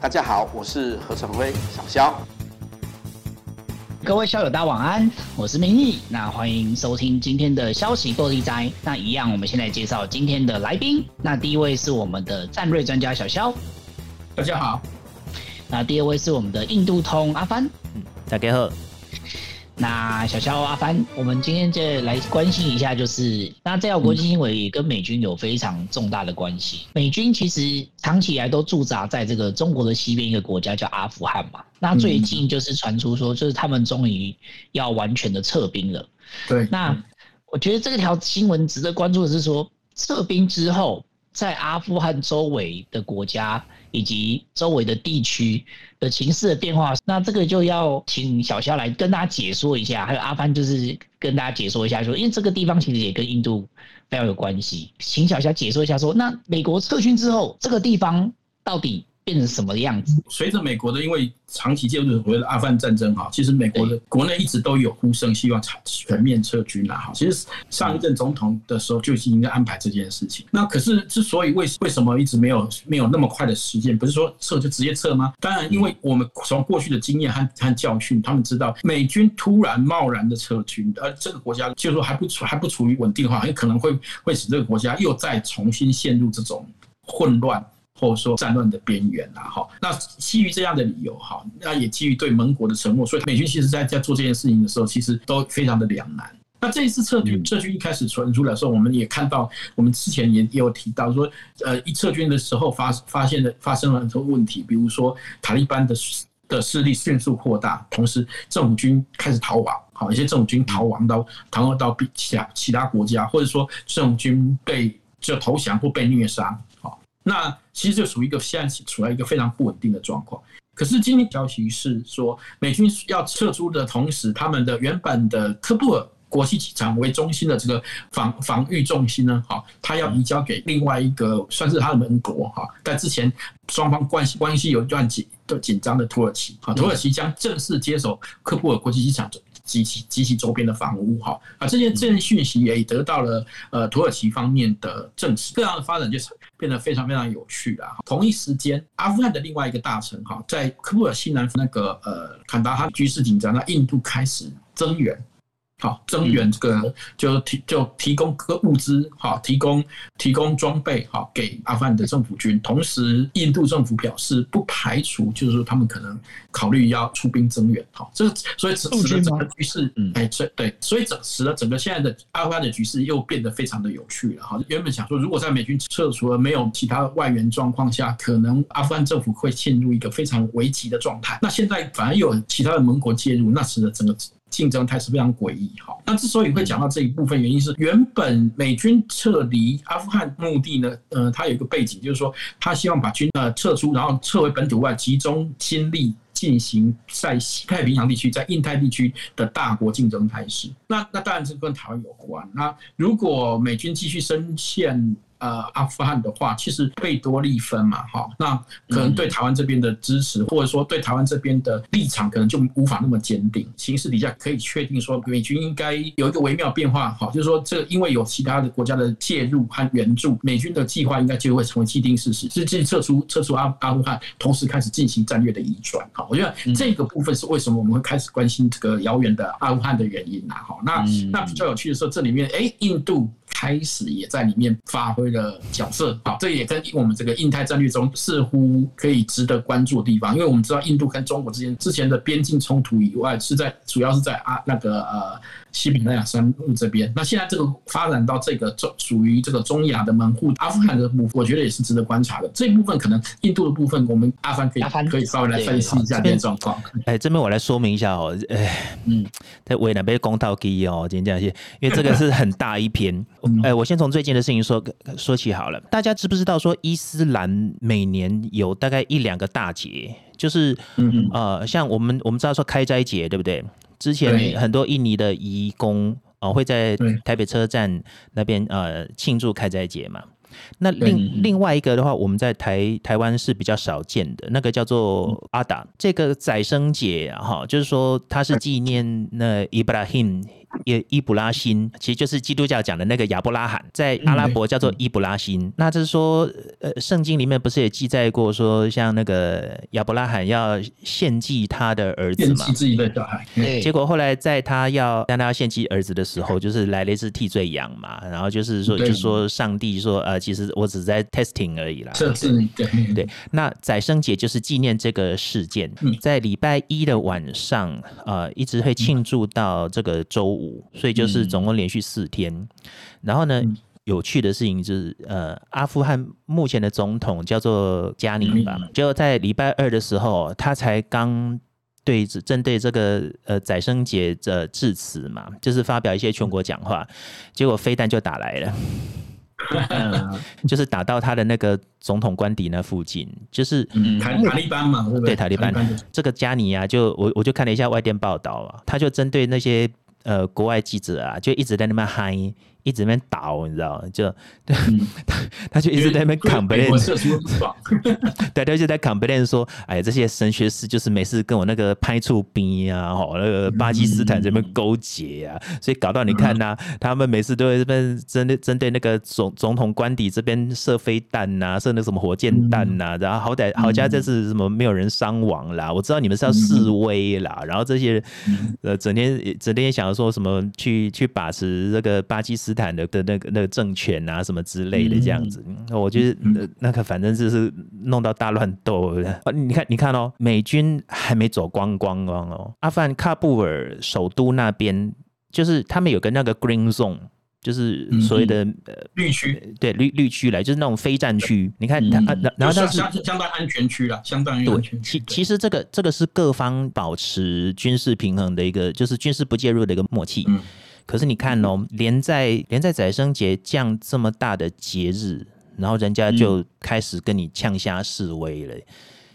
大家好，我是何成辉小肖。各位校友，大家晚安，我是明义。那欢迎收听今天的消息够地斋。那一样，我们先来介绍今天的来宾。那第一位是我们的战略专家小肖，大家好。那第二位是我们的印度通阿帆，嗯，大家好。那小肖阿帆，我们今天就来关心一下，就是那这条国际新闻也跟美军有非常重大的关系。美军其实长期以来都驻扎在这个中国的西边一个国家叫阿富汗嘛。那最近就是传出说，就是他们终于要完全的撤兵了。对。那我觉得这条新闻值得关注的是说，撤兵之后，在阿富汗周围的国家以及周围的地区的情势的变化，那这个就要请小肖来跟大家解说一下，还有阿帆就是跟大家解说一下说，因为这个地方其实也跟印度非常有关系，请小肖解说一下说，那美国撤军之后，这个地方到底？变成什么样子？随着美国的因为长期介入所谓的阿富汗战争哈，其实美国的国内一直都有呼声，希望全面撤军了哈。其实上一任总统的时候就已经在安排这件事情。那可是之所以为为什么一直没有没有那么快的时间，不是说撤就直接撤吗？当然，因为我们从过去的经验和和教训，他们知道美军突然贸然的撤军，而这个国家就是说还不处还不处于稳定的话，很可能会会使这个国家又再重新陷入这种混乱。或者说战乱的边缘啊，哈，那基于这样的理由，哈，那也基于对盟国的承诺，所以美军其实在在做这件事情的时候，其实都非常的两难。那这一次撤军，撤军一开始传出来的时候，我们也看到，我们之前也也有提到说，呃，一撤军的时候发发现的发生了很多问题，比如说塔利班的的势力迅速扩大，同时政府军开始逃亡，好，一些政府军逃亡到逃亡到其他其他国家，或者说政府军被就投降或被虐杀。那其实就属于一个现在处在一个非常不稳定的状况。可是今天消息是说，美军要撤出的同时，他们的原本的科布尔国际机场为中心的这个防防御重心呢，哈，他要移交给另外一个算是他的盟国哈。但之前双方关系关系有一段紧的紧张的土耳其，哈，土耳其将正式接手科布尔国际机场。及其及其周边的房屋，哈啊，这些这些讯息也得到了呃土耳其方面的证实，这样的发展就是变得非常非常有趣了。同一时间，阿富汗的另外一个大臣哈，在科布尔西南那个呃坎达哈局势紧张，那印度开始增援。好，增援这个就提就提供个物资，好，提供提供装备，好，给阿富汗的政府军。同时，印度政府表示不排除，就是说他们可能考虑要出兵增援。好，这所以使得整个局势，嗯，哎，对对，所以整使得整个现在的阿富汗的局势又变得非常的有趣了。哈，原本想说，如果在美军撤除了没有其他外援状况下，可能阿富汗政府会陷入一个非常危急的状态。那现在反而有其他的盟国介入，那使得整个。竞争态势非常诡异，哈。那之所以会讲到这一部分，原因是原本美军撤离阿富汗目的呢，呃，它有一个背景，就是说他希望把军呃撤出，然后撤回本土外，集中精力进行在西太平洋地区、在印太地区的大国竞争态势。那那当然是跟台湾有关。那如果美军继续深陷。呃，阿富汗的话，其实贝多利分嘛，哈，那可能对台湾这边的支持，或者说对台湾这边的立场，可能就无法那么坚定。形势底下可以确定说，美军应该有一个微妙变化，哈，就是说，这因为有其他的国家的介入和援助，美军的计划应该就会成为既定事实，是继撤出撤出阿阿富汗，同时开始进行战略的移转。哈，我觉得这个部分是为什么我们会开始关心这个遥远的阿富汗的原因呐，哈，那那比较有趣的是，这里面，哎，印度。开始也在里面发挥了角色，好，这也跟我们这个印太战略中似乎可以值得关注的地方，因为我们知道印度跟中国之间之前的边境冲突以外，是在主要是在啊那个呃。西比兰亚山路这边，那现在这个发展到这个中属于这个中亚的门户阿富汗的部分，我觉得也是值得观察的。这一部分可能印度的部分，我们阿凡可以可以稍微来分析一下这状况。哎，这边我来说明一下哦，哎，嗯，在为那边公道机哦，今天这些，因为这个是很大一篇。哎，我先从最近的事情说说起好了。大家知不知道说伊斯兰每年有大概一两个大节，就是呃，像我们我们知道说开斋节，对不对？之前很多印尼的移工哦会在台北车站那边呃庆祝开斋节嘛。那另另外一个的话，我们在台台湾是比较少见的，那个叫做阿达。这个宰生节哈，就是说它是纪念那伊布拉辛伊伊布拉辛，其实就是基督教讲的那个亚伯拉罕，在阿拉伯叫做伊布拉辛。那就是说，呃，圣经里面不是也记载过说，像那个亚伯拉罕要献祭他的儿子嘛？献祭自己的小孩。对。结果后来在他要当他要献祭儿子的时候，就是来了一只替罪羊嘛，然后就是说，就说上帝说，呃，其实我只是在 testing 而已啦。测试。对对。那宰牲节就是纪念这个事件，在礼拜一的晚上，呃，一直会庆祝到这个周五，所以就是总共连续四天。然后呢，有趣的事情就是，呃，阿富汗目前的总统叫做加尼吧，就在礼拜二的时候，他才刚对针对这个呃宰生节的致辞嘛，就是发表一些全国讲话，结果飞弹就打来了。就是打到他的那个总统官邸那附近，就是塔塔利班嘛？对塔利班，这个加尼啊，就我我就看了一下外电报道啊，他就针对那些呃国外记者啊，就一直在那边嗨。一直在那边倒，你知道吗？就他、嗯、他就一直在那边 complain，对，他就在 complain 说：“哎呀，这些神学士就是每次跟我那个拍出兵啊，吼，那个巴基斯坦这边勾结啊，所以搞到你看呐、啊，他们每次都会这边针对针对那个总总统官邸这边射飞弹呐，射那什么火箭弹呐，然后好歹好家这次什么没有人伤亡啦，我知道你们是要示威啦，然后这些呃整天整天想要说什么去去把持这个巴基斯坦。的的那个那个政权啊什么之类的这样子，嗯、我觉得那那个反正就是弄到大乱斗。你看你看哦，美军还没走光光光哦，阿富汗喀布尔首都那边就是他们有个那个 green zone，就是所谓的绿区，对绿绿区来，就是那种非战区。你看他，然后它是相相当安全区了，相当安全区。其其实这个这个是各方保持军事平衡的一个，就是军事不介入的一个默契。嗯可是你看哦，连在连在宰生节这样这么大的节日，然后人家就开始跟你呛虾示威了，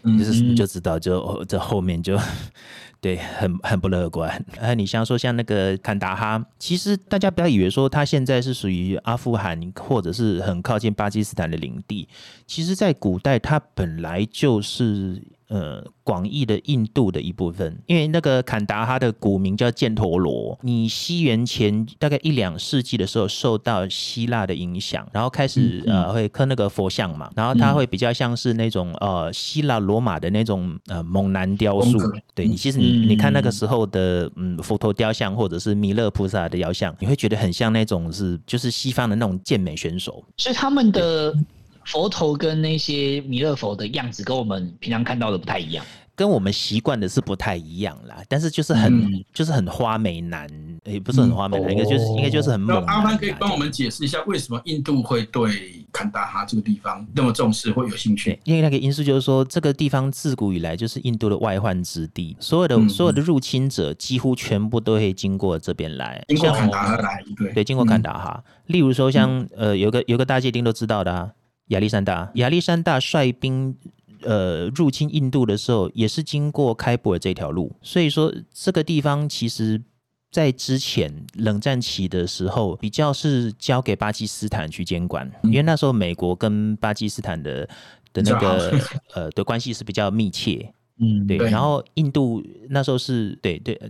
嗯、就是你就知道就这后面就 对很很不乐观。哎，你像说像那个坎达哈，其实大家不要以为说他现在是属于阿富汗或者是很靠近巴基斯坦的领地，其实在古代它本来就是。呃，广义的印度的一部分，因为那个坎达哈的古名叫犍陀罗。你西元前大概一两世纪的时候，受到希腊的影响，然后开始呃会刻那个佛像嘛，然后它会比较像是那种呃希腊罗马的那种呃猛男雕塑。对你，其实你你看那个时候的嗯佛陀雕像或者是弥勒菩萨的雕像，你会觉得很像那种是就是西方的那种健美选手。所以他们的。佛头跟那些弥勒佛的样子跟我们平常看到的不太一样，跟我们习惯的是不太一样啦。但是就是很、嗯、就是很花美男，也、欸、不是很花美男，应该就是应该就是很猛。阿潘可以帮我们解释一下，为什么印度会对坎大哈这个地方那么重视，会有兴趣？因为那个因素就是说，这个地方自古以来就是印度的外患之地，所有的、嗯、所有的入侵者几乎全部都会经过这边来，经过坎大哈来，对对，经过坎大哈。嗯、例如说像，像呃，有个有个大家一定都知道的啊。亚历山大，亚历山大率兵呃入侵印度的时候，也是经过开普尔这条路。所以说，这个地方其实，在之前冷战期的时候，比较是交给巴基斯坦去监管，因为那时候美国跟巴基斯坦的的那个呃的关系是比较密切。嗯，对。然后印度那时候是对对，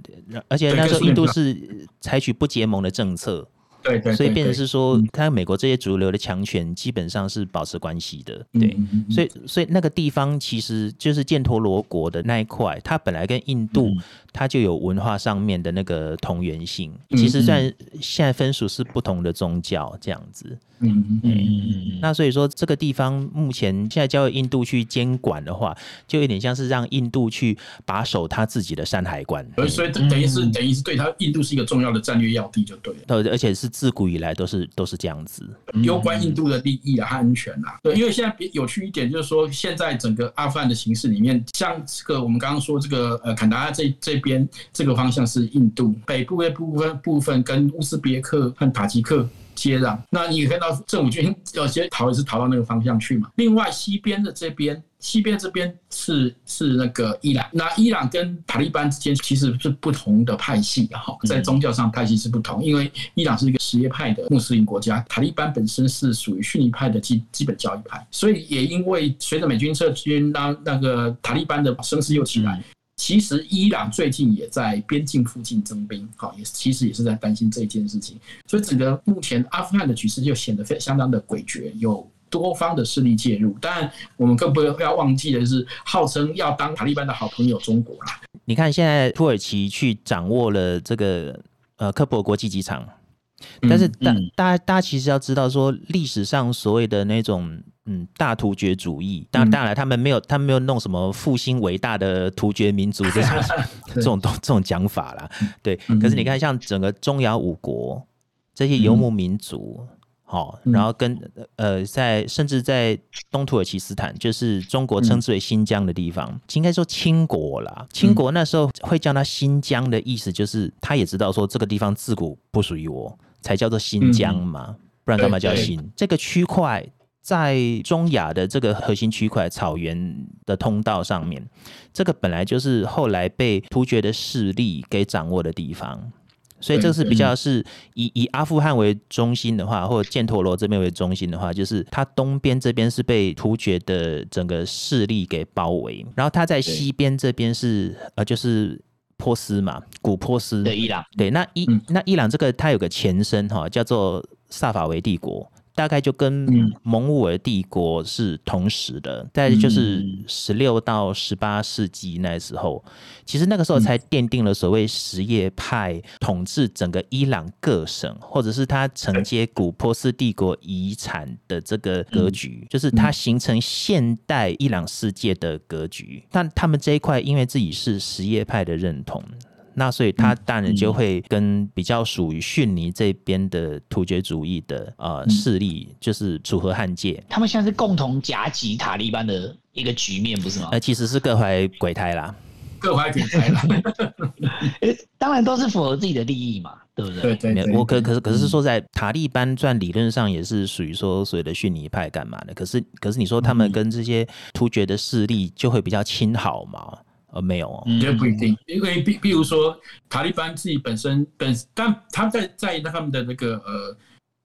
而且那时候印度是采取不结盟的政策。对，所以变成是说，看美国这些主流的强权基本上是保持关系的，对，所以所以那个地方其实就是犍陀罗国的那一块，它本来跟印度它就有文化上面的那个同源性，其实虽然现在分属是不同的宗教这样子。嗯嗯嗯，那所以说这个地方目前现在交给印度去监管的话，就有点像是让印度去把守他自己的山海关。所以等于是等于是对他印度是一个重要的战略要地，就对了。对，而且是自古以来都是都是这样子，攸关印度的利益啊和安全啊。对，因为现在比有趣一点就是说，现在整个阿富汗的形势里面，像这个我们刚刚说这个呃坎达哈这这边这个方向是印度北部的部分部分跟乌兹别克和塔吉克。接壤，那你看到政府军有些逃也是逃到那个方向去嘛。另外西边的这边，西边这边是是那个伊朗，那伊朗跟塔利班之间其实是不同的派系哈，在宗教上派系是不同，因为伊朗是一个什叶派的穆斯林国家，塔利班本身是属于逊尼派的基基本教义派，所以也因为随着美军撤军，那那个塔利班的声势又起来。其实伊朗最近也在边境附近增兵，好，也其实也是在担心这一件事情。所以整个目前阿富汗的局势就显得非相当的诡谲，有多方的势力介入。当然，我们更不要忘记的是，号称要当塔利班的好朋友中国啦。你看，现在土耳其去掌握了这个呃科博国际机场。但是大大家大家其实要知道说，历史上所谓的那种嗯大突厥主义，当然当然他们没有他们没有弄什么复兴伟大的突厥民族这种 这种这种讲法啦，对。可是你看像整个中亚五国这些游牧民族，好，然后跟呃在甚至在东土耳其斯坦，就是中国称之为新疆的地方，应该说清国啦。清国那时候会叫它新疆的意思，就是他也知道说这个地方自古不属于我。才叫做新疆嘛，嗯、不然干嘛叫新？这个区块在中亚的这个核心区块草原的通道上面，这个本来就是后来被突厥的势力给掌握的地方，所以这是比较是以以阿富汗为中心的话，或者犍陀罗这边为中心的话，就是它东边这边是被突厥的整个势力给包围，然后它在西边这边是呃就是。波斯嘛，古波斯。对伊朗，对那伊那伊朗这个它有个前身哈，叫做萨法维帝国，大概就跟蒙古尔帝国是同时的，在就是十六到十八世纪那时候，其实那个时候才奠定了所谓什叶派统治整个伊朗各省，或者是他承接古波斯帝国遗产的这个格局，就是它形成现代伊朗世界的格局。但他们这一块因为自己是什叶派的认同。那所以他当然就会跟比较属于逊尼这边的突厥主义的呃势力，就是楚河汉界。他们现在是共同夹击塔利班的一个局面，不是吗？呃，其实是各怀鬼胎啦，各怀鬼胎啦。当然都是符合自己的利益嘛，对不对？对对。我可可是可是说在塔利班传理论上也是属于说所谓的逊尼派干嘛的？可是可是你说他们跟这些突厥的势力就会比较亲好嘛？呃，没有哦，也不一定，因为比比如说塔利班自己本身本，但他在在他们的那个呃。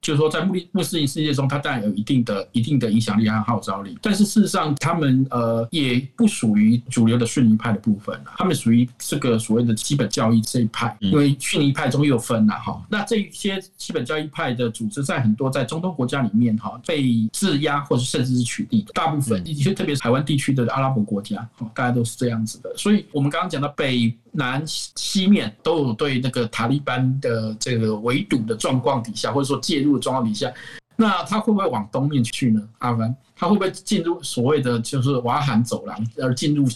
就是说，在穆利穆斯林世界中，它当然有一定的、一定的影响力和号召力，但是事实上，他们呃也不属于主流的逊尼派的部分，他们属于这个所谓的基本教义这一派，因为逊尼派中又分了哈。那这一些基本教义派的组织，在很多在中东国家里面哈被质押，或者甚至是取缔，大部分，特别是台湾地区的阿拉伯国家，大家都是这样子的。所以，我们刚刚讲到北。南西面都有对那个塔利班的这个围堵的状况底下，或者说介入的状况底下，那他会不会往东面去呢？阿凡，他会不会进入所谓的就是瓦罕走廊，而进入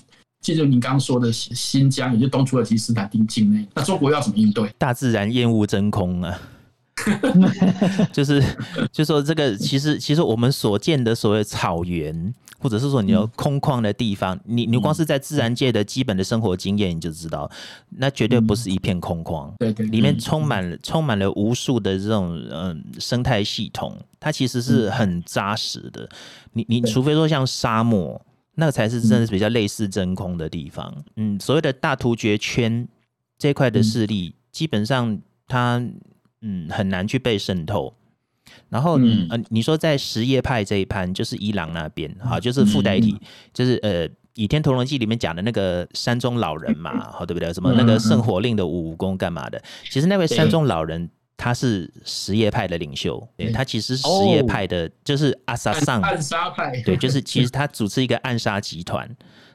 进入您刚刚说的新疆，也就东土耳其斯坦丁境内？那中国要怎么应对？大自然厌恶真空啊！就是，就说这个，其实其实我们所见的所谓草原，或者是说你有空旷的地方，你你光是在自然界的基本的生活经验，你就知道，那绝对不是一片空旷，对对，里面充满了充满了无数的这种嗯生态系统，它其实是很扎实的。你你除非说像沙漠，那个才是真的是比较类似真空的地方。嗯，所谓的大突厥圈这块的势力，基本上它。嗯，很难去被渗透。然后，嗯、呃，你说在什叶派这一盘，就是伊朗那边，哈，就是附带体，就是呃，《倚天屠龙记》里面讲的那个山中老人嘛，好，对不对？什么那个圣火令的武功干嘛的？其实那位山中老人他是什叶派的领袖，对，他其实是什叶派的，就是阿萨桑暗杀派，对，就是 其实他主持一个暗杀集团。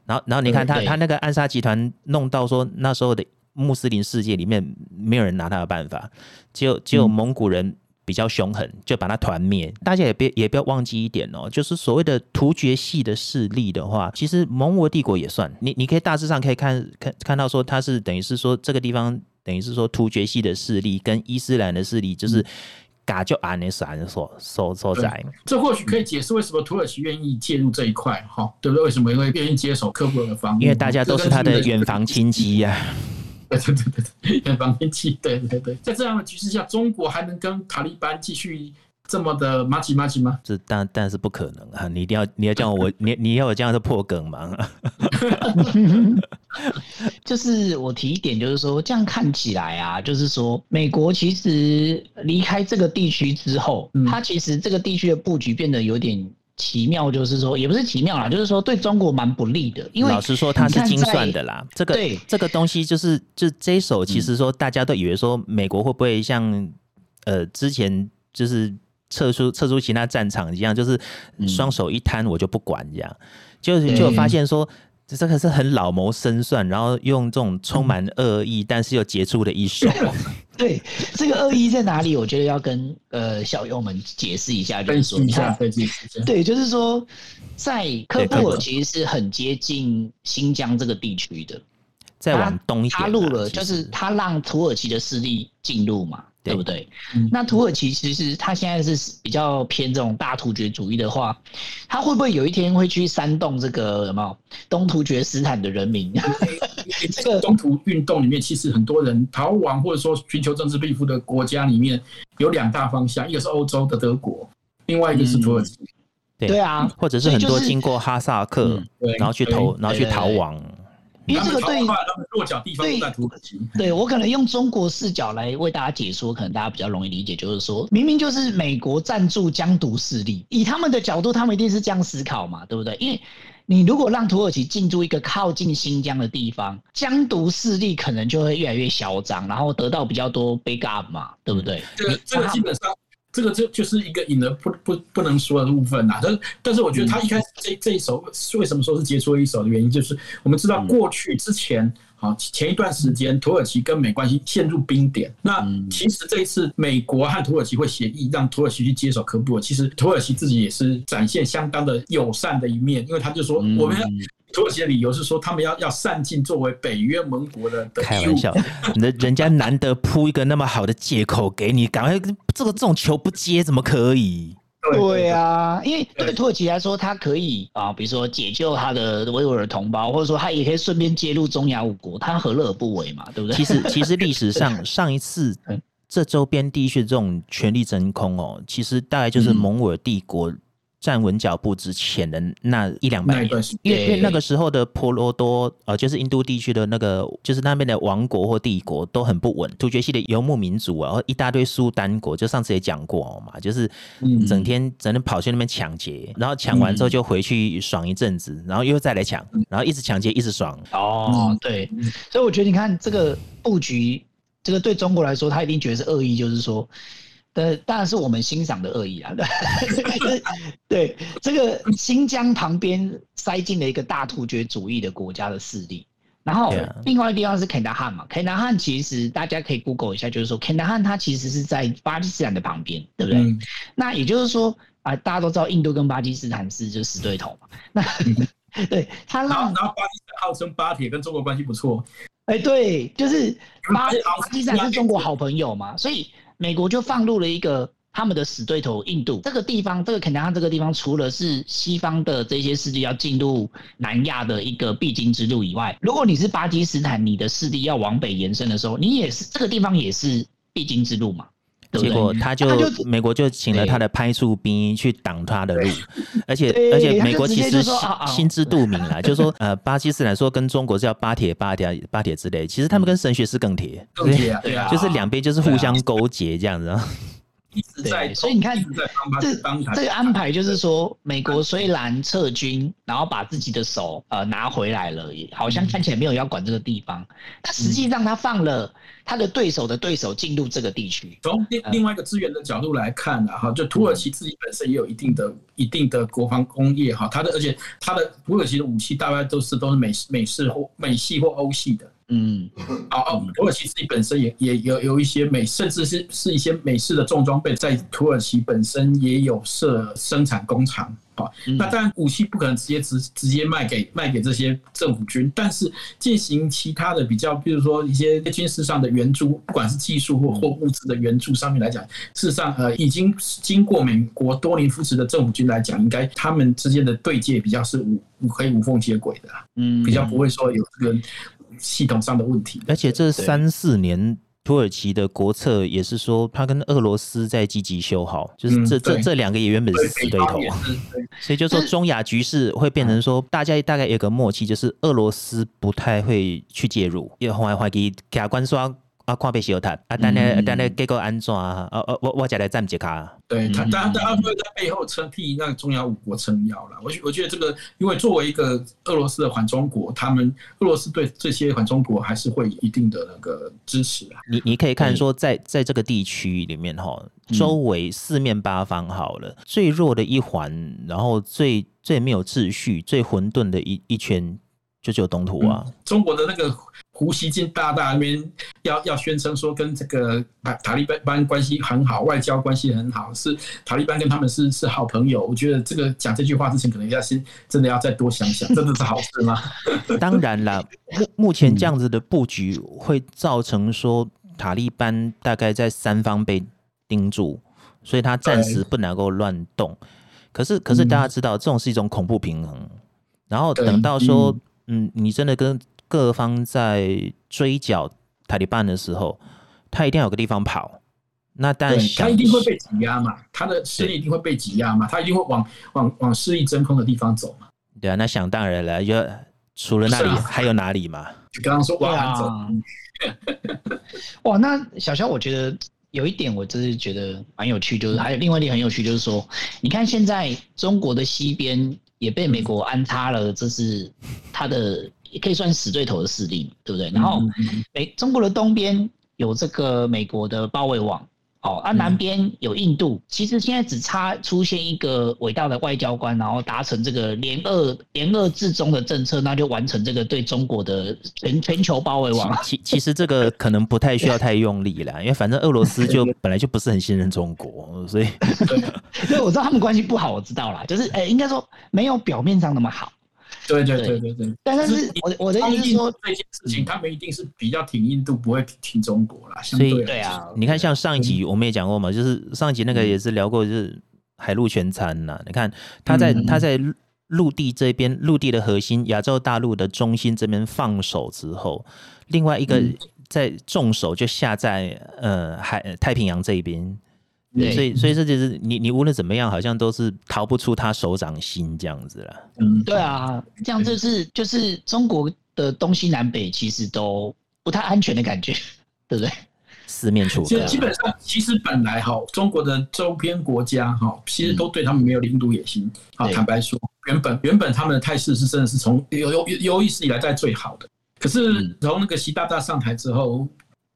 然后，然后你看他他那个暗杀集团弄到说那时候的。穆斯林世界里面没有人拿他的办法，只有只有蒙古人比较凶狠，就把他团灭。大家也别也不要忘记一点哦，就是所谓的突厥系的势力的话，其实蒙古帝国也算。你你可以大致上可以看看看到说，他是等于是说这个地方等于是说突厥系的势力跟伊斯兰的势力就是嘎就安那啥所所所在。这或许可以解释为什么土耳其愿意介入这一块，哈，对不对？为什么因为愿意接手科布尔的方？因为大家都是他的远房亲戚呀。对对对对，远房亲戚，对对对，在这样的局势下，中国还能跟塔利班继续这么的麻吉麻吉吗？这但但是不可能啊！你一定要你要叫我你你要我这样的破梗吗？就是我提一点，就是说这样看起来啊，就是说美国其实离开这个地区之后，它其实这个地区的布局变得有点。奇妙，就是说也不是奇妙啦，就是说对中国蛮不利的。因为老实说，它是精算的啦。这个对这个东西就是就这一手，其实说大家都以为说美国会不会像呃之前就是撤出撤出其他战场一样，就是双手一摊我就不管这样，就就发现说。这个是很老谋深算，然后用这种充满恶意，但是又杰出的一手。对，这个恶意在哪里？我觉得要跟呃小友们解释一下，就是说，你看，对，就是说，在科布尔其实是很接近新疆这个地区的，再往东一点，他入了，就是他让土耳其的势力进入嘛。对不对？嗯、那土耳其其实他现在是比较偏这种大突厥主义的话，他会不会有一天会去煽动这个什么东突厥斯坦的人民？这个中途运动里面，其实很多人逃亡或者说寻求政治庇护的国家里面有两大方向，一个是欧洲的德国，另外一个是土耳其。嗯、对，对啊，或者是很多经过哈萨克，然后去投，然后去逃亡。因为这个对落脚地方在土耳其，对，对我可能用中国视角来为大家解说，可能大家比较容易理解，就是说明明就是美国赞助疆独势力，以他们的角度，他们一定是这样思考嘛，对不对？因为你如果让土耳其进驻一个靠近新疆的地方，疆独势力可能就会越来越嚣张，然后得到比较多 backup 嘛，对不对？这个这个基本上。这个就就是一个隐而不不不能说的部分呐，但是但是我觉得他一开始这这一首为什么说是杰出一首的原因，就是我们知道过去之前好前一段时间土耳其跟美关系陷入冰点，那其实这一次美国和土耳其会协议让土耳其去接手科布尔，其实土耳其自己也是展现相当的友善的一面，因为他就说我们。土耳其的理由是说，他们要要善尽作为北约盟国的。开玩笑，人人家难得铺一个那么好的借口给你，赶快这个这种球不接怎么可以？对啊，因为对土耳其来说，他可以啊，比如说解救他的维吾尔同胞，或者说他也可以顺便介入中亚五国，他何乐而不为嘛？对不对？其实其实历史上 上一次这周边地区的这种权力真空哦，其实大概就是蒙古帝国。站稳脚步之前的那一两百年，因为因为那个时候的婆罗多呃，就是印度地区的那个，就是那边的王国或帝国都很不稳。突厥系的游牧民族啊，然后一大堆苏丹国，就上次也讲过嘛，就是整天整天跑去那边抢劫，然后抢完之后就回去爽一阵子，然后又再来抢，然后一直抢劫一直爽。哦，对，所以我觉得你看这个布局，这个对中国来说，他一定觉得是恶意，就是说。呃，当然是我们欣赏的恶意啊。对，这个新疆旁边塞进了一个大突厥主义的国家的势力，然后另外一个地方是肯达汗嘛。肯达汗其实大家可以 Google 一下，就是说肯达汗它其实是在巴基斯坦的旁边，对不对？嗯、那也就是说啊、呃，大家都知道印度跟巴基斯坦是就死对头嘛。那 对他让，然后巴基斯坦号称巴铁跟中国关系不错。哎，对，就是巴巴基斯坦是中国好朋友嘛，所以。美国就放入了一个他们的死对头印度这个地方，这个肯尼亚这个地方，除了是西方的这些势力要进入南亚的一个必经之路以外，如果你是巴基斯坦，你的势力要往北延伸的时候，你也是这个地方也是必经之路嘛。结果他就美国就请了他的派驻兵去挡他的路，而且而且美国其实心知肚明啦，就是说呃巴基斯坦说跟中国是要巴铁巴铁巴铁之类，其实他们跟神学是更铁，更铁对啊，就是两边就是互相勾结这样子。对，所以你看，这这个安排就是说，美国虽然撤军，然后把自己的手呃拿回来了，也好像看起来没有要管这个地方，但实际上他放了他的对手的对手进入这个地区。从另另外一个资源的角度来看呢，哈，就土耳其自己本身也有一定的一定的国防工业哈，它的而且它的土耳其的武器大概都是都是美美式或美系或欧系的。嗯，哦 哦，土耳其自己本身也也有有一些美，甚至是是一些美式的重装备，在土耳其本身也有设生产工厂。好，那当然武器不可能直接直直接卖给卖给这些政府军，但是进行其他的比较，比如说一些军事上的援助，不管是技术或或物资的援助上面来讲，事实上呃已经经过美国多年扶持的政府军来讲，应该他们之间的对接比较是无可以无缝接轨的，嗯，比较不会说有这个。系统上的问题，而且这三四年土耳其的国策也是说，他跟俄罗斯在积极修好，就是这这这两个也原本是死对头，所以就说中亚局势会变成说，大家大概有个默契，就是俄罗斯不太会去介入，因为红海怀疑卡关刷啊看被小塔啊，但呢但呢结果安怎啊？哦哦，我我再来站一卡。对他，当然他会在背后撑替那个中央五国撑腰了。我我觉得这个，因为作为一个俄罗斯的缓冲国，他们俄罗斯对这些缓冲国还是会一定的那个支持啊。你你可以看说在，在在这个地区里面哈，周围四面八方好了，最弱的一环，然后最最没有秩序、最混沌的一一圈，就只有东土啊。中国的那个。胡锡进大大那边要要宣称说跟这个塔塔利班关系很好，外交关系很好，是塔利班跟他们是是好朋友。我觉得这个讲这句话之前，可能要先真的要再多想想，真的是好事吗？当然了，目目前这样子的布局会造成说塔利班大概在三方被盯住，所以他暂时不能够乱动。可是可是大家知道，这种是一种恐怖平衡。然后等到说，嗯，你真的跟各方在追剿塔利班的时候，他一定要有个地方跑。那当然，他一定会被挤压嘛，他的势力一定会被挤压嘛，他一定会往往往势力真空的地方走嘛。对啊，那想当然了，就除了那里还有哪里嘛？就刚刚说往南走。哇，那小肖，我觉得有一点，我真是觉得蛮有趣，就是还有另外一点很有趣，就是说，你看现在中国的西边也被美国安插了，这是他的。也可以算死对头的势力，对不对？然后，美中国的东边有这个美国的包围网，哦，啊，南边有印度。其实现在只差出现一个伟大的外交官，然后达成这个联俄联俄制中的政策，那就完成这个对中国的全全球包围网。其其实这个可能不太需要太用力了，因为反正俄罗斯就本来就不是很信任中国，所以，对，我知道他们关系不好，我知道啦，就是，哎，应该说没有表面上那么好。对对对对对，但是我我的意思是说，这件事情他们一定是比较挺印度，不会挺中国啦。所以对啊，你看像上一集我们也讲过嘛，就是上一集那个也是聊过，就是海陆全餐呐。你看他在他在陆地这边，陆地的核心，亚洲大陆的中心这边放手之后，另外一个在重手就下在呃海太平洋这一边。对，所以所以这就是你你无论怎么样，好像都是逃不出他手掌心这样子了。嗯，对啊，这样就是就是中国的东西南北其实都不太安全的感觉，对不对？四面楚歌。基本上，其实本来哈，中国的周边国家哈，其实都对他们没有领土野心。啊，坦白说，原本原本他们的态势是真的是从有有有意识以来在最好的。可是从那个习大大上台之后。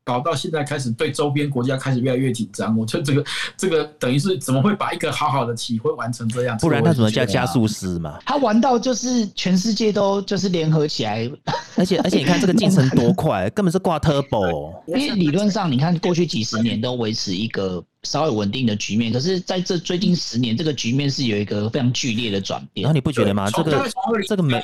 搞到现在开始对周边国家开始越来越紧张，我觉得这个这个等于是怎么会把一个好好的棋会玩成这样？不然他怎么叫加速师嘛？他玩到就是全世界都就是联合起来，而且而且你看这个进程多快，根本是挂 turbo。因为理论上你看过去几十年都维持一个稍微稳定的局面，可是在这最近十年这个局面是有一个非常剧烈的转变。然后你不觉得吗？这个这个每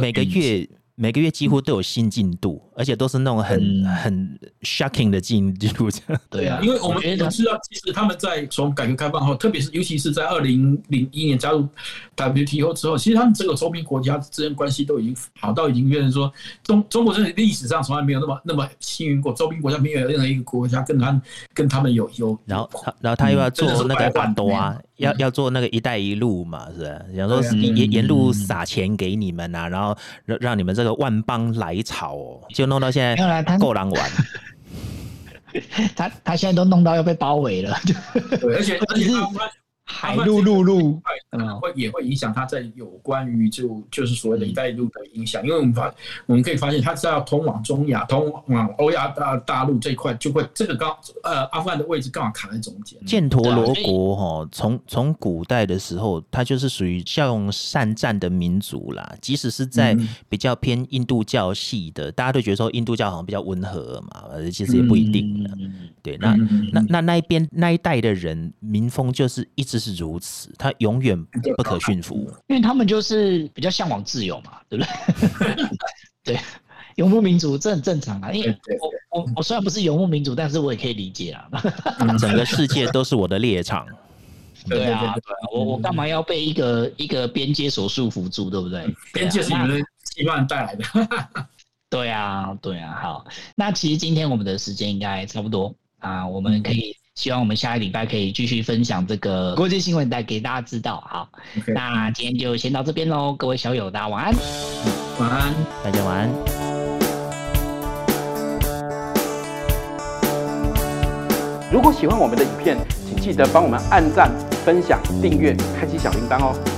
每个月。每个月几乎都有新进度，而且都是那种很、嗯、很 shocking 的进度。对啊，因为我们我知道，其实他们在从改革开放后，特别是尤其是在二零零一年加入 WTO 之后，其实他们这个周边国家之间关系都已经好到已经变成说，中中国真的历史上从来没有那么那么幸运过，周边国家没有任何一个国家跟他跟他们有有。然后他然后他又要做那个反多啊，要要做那个一带一路嘛，是吧？想说沿沿路撒钱给你们啊，然后让让你们这个。万邦来朝哦，就弄到现在够难玩。他他现在都弄到要被包围了，对，而且而且是。海陆陆路，嗯，会也会影响它在有关于就就是所谓的一带一路的影响，因为我们发我们可以发现，它是要通往中亚、通往欧亚大大陆这一块，就会这个刚呃阿富汗的位置刚好卡在中间。犍陀罗国哈，从从古代的时候，它就是属于骁勇善战的民族啦。即使是在比较偏印度教系的，大家都觉得说印度教好像比较温和嘛，其实也不一定了。对，那那那那一边那一带的人民风就是一直。是如此，他永远不可驯服，因为他们就是比较向往自由嘛，对不对？对，游牧民族这很正常啊。因为我我我虽然不是游牧民族，但是我也可以理解啊。整个世界都是我的猎场。对啊，对啊，我我干嘛要被一个一个边界所束缚住，对不对？边界是你们羁绊带来的。对啊，对啊。好，那其实今天我们的时间应该差不多啊，我们可以。希望我们下一礼拜可以继续分享这个国际新闻带给大家知道。好，Okay. 那今天就先到这边喽，各位小友，大家晚安，晚安，大家晚安。如果喜欢我们的影片，请记得帮我们按赞、分享、订阅、开启小铃铛哦。